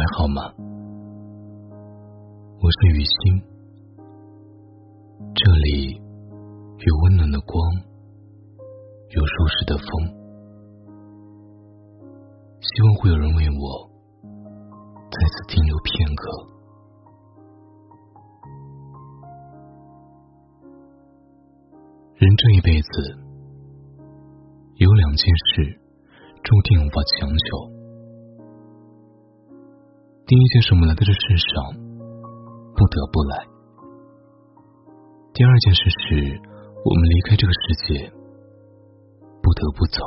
还好吗？我是雨欣，这里有温暖的光，有舒适的风，希望会有人为我在此停留片刻。人这一辈子有两件事注定无法强求。第一件事，我们来到这世上不得不来；第二件事是，我们离开这个世界不得不走。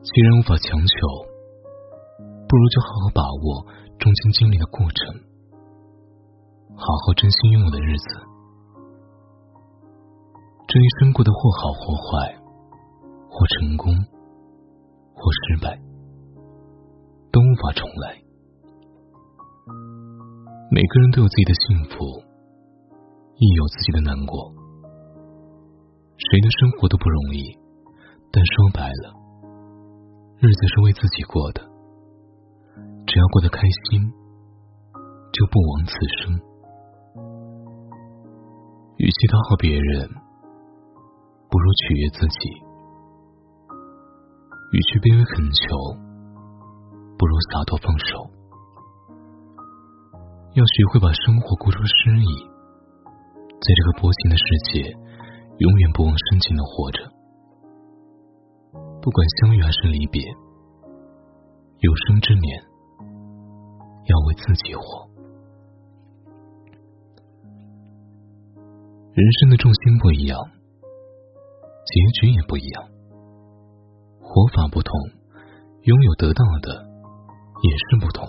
既然无法强求，不如就好好把握中间经历的过程，好好珍惜拥有的日子。这一生过得或好或坏，或成功，或失败。都无法重来。每个人都有自己的幸福，亦有自己的难过。谁的生活都不容易，但说白了，日子是为自己过的。只要过得开心，就不枉此生。与其讨好别人，不如取悦自己。与其卑微恳求。不如洒脱放手，要学会把生活过出诗意，在这个薄情的世界，永远不忘深情的活着。不管相遇还是离别，有生之年，要为自己活。人生的重心不一样，结局也不一样，活法不同，拥有得到的。也是不同。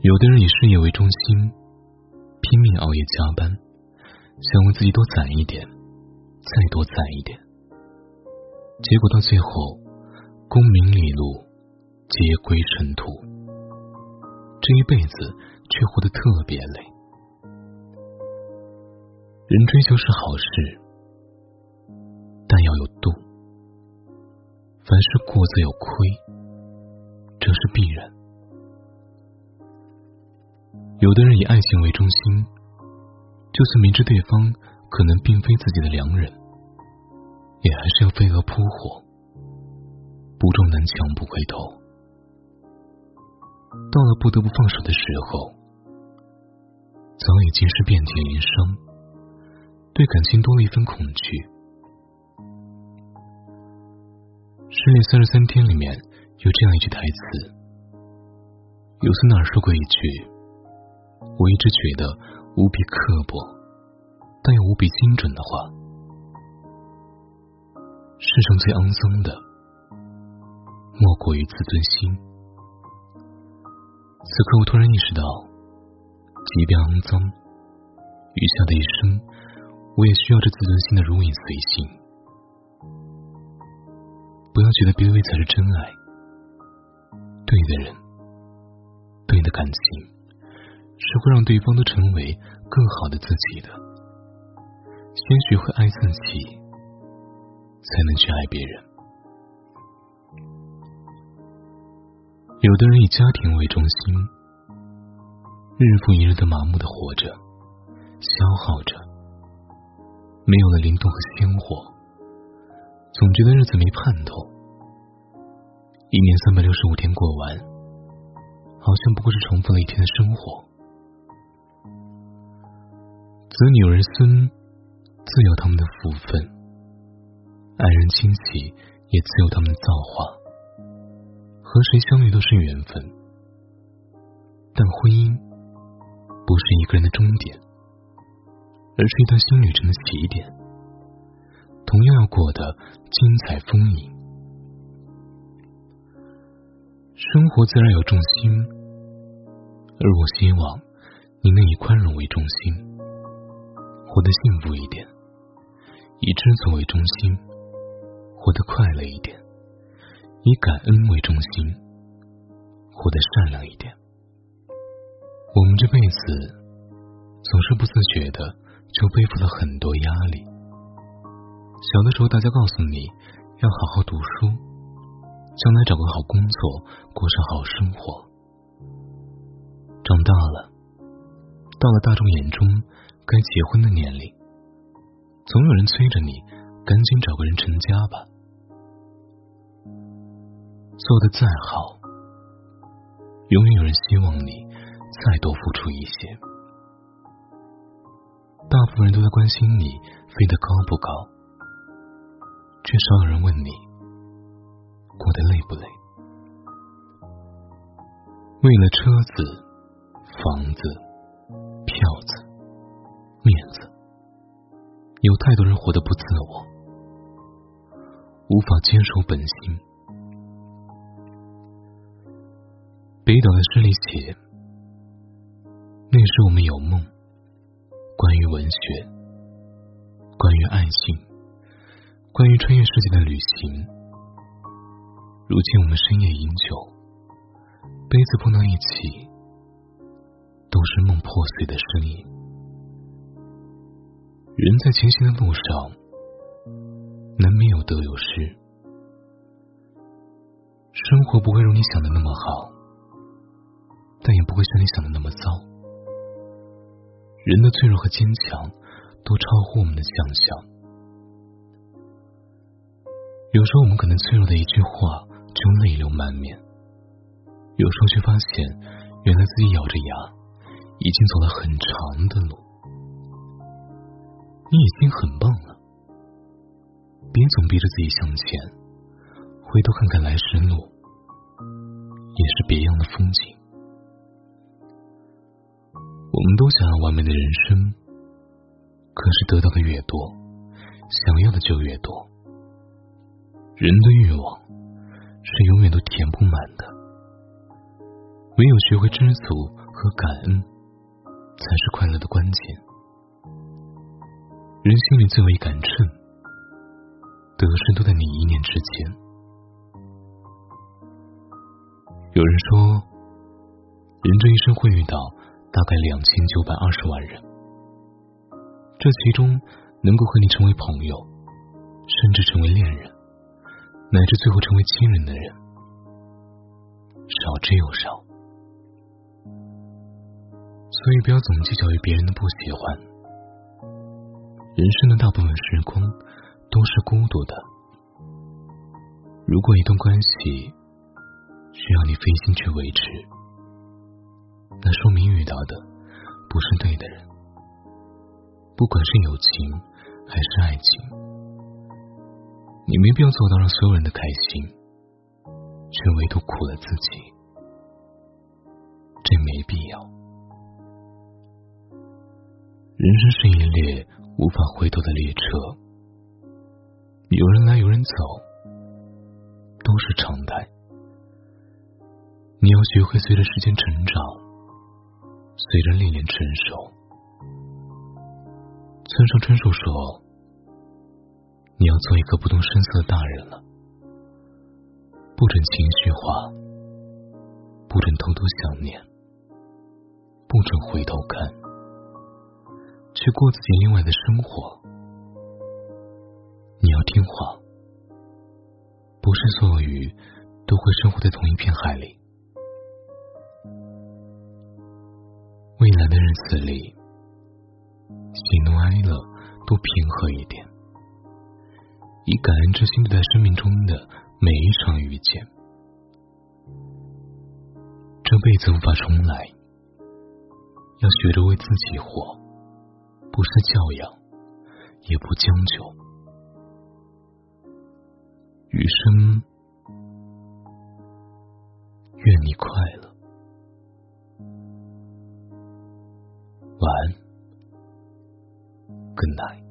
有的人以事业为中心，拼命熬夜加班，想为自己多攒一点，再多攒一点，结果到最后，功名利禄皆归尘土，这一辈子却活得特别累。人追求是好事，但要有度，凡事过则有亏。这是必然。有的人以爱情为中心，就算明知对方可能并非自己的良人，也还是要飞蛾扑火，不撞南墙不回头。到了不得不放手的时候，早已经是遍体鳞伤，对感情多了一份恐惧。失恋三十三天里面。有这样一句台词，有次哪儿说过一句，我一直觉得无比刻薄，但又无比精准的话：世上最肮脏的，莫过于自尊心。此刻我突然意识到，即便肮脏，余下的一生，我也需要这自尊心的如影随形。不要觉得卑微才是真爱。对的人，对的感情，是会让对方都成为更好的自己的。先学会爱自己，才能去爱别人。有的人以家庭为中心，日复一日的麻木的活着，消耗着，没有了灵动和鲜活，总觉得日子没盼头。一年三百六十五天过完，好像不过是重复了一天的生活。子女儿孙自有他们的福分，爱人亲戚也自有他们的造化。和谁相遇都是缘分，但婚姻不是一个人的终点，而是一段新旅程的起点，同样要过得精彩丰盈。生活自然有重心，而我希望你能以宽容为中心，活得幸福一点；以知足为中心，活得快乐一点；以感恩为中心，活得善良一点。我们这辈子总是不自觉的就背负了很多压力。小的时候，大家告诉你要好好读书，将来找个好工作，过上好生活。长大了，到了大众眼中该结婚的年龄，总有人催着你赶紧找个人成家吧。做的再好，永远有人希望你再多付出一些。大部分人都在关心你飞得高不高，却少有人问你过得累不累。为了车子。房子、票子、面子，有太多人活得不自我，无法坚守本心。北岛的诗里写：“那时我们有梦，关于文学，关于爱情，关于穿越世界的旅行。如今我们深夜饮酒，杯子碰到一起。”都是梦破碎的声音。人在前行的路上，难免有得有失。生活不会如你想的那么好，但也不会像你想的那么糟。人的脆弱和坚强，都超乎我们的想象。有时候，我们可能脆弱的一句话就泪流满面；有时候，却发现原来自己咬着牙。已经走了很长的路，你已经很棒了。别总逼着自己向前，回头看看来时路，也是别样的风景。我们都想要完美的人生，可是得到的越多，想要的就越多。人的欲望是永远都填不满的，唯有学会知足和感恩。才是快乐的关键。人心里最为一杆秤，得失都在你一念之间。有人说，人这一生会遇到大概两千九百二十万人，这其中能够和你成为朋友，甚至成为恋人，乃至最后成为亲人的人，少之又少。所以，不要总计较于别人的不喜欢。人生的大部分时光都是孤独的。如果一段关系需要你费心去维持，那说明遇到的不是对的人。不管是友情还是爱情，你没必要做到让所有人的开心，却唯独苦了自己，这没必要。人生是一列无法回头的列车，有人来有人走，都是常态。你要学会随着时间成长，随着历练成熟。村上春树说：“你要做一个不动声色的大人了，不准情绪化，不准偷偷想念，不准回头看。”去过自己另外的生活，你要听话。不是所有鱼都会生活在同一片海里。未来的日子里，喜怒哀乐都平和一点，以感恩之心对待生命中的每一场遇见。这辈子无法重来，要学着为自己活。不是教养，也不将就，余生愿你快乐。晚安，Good night。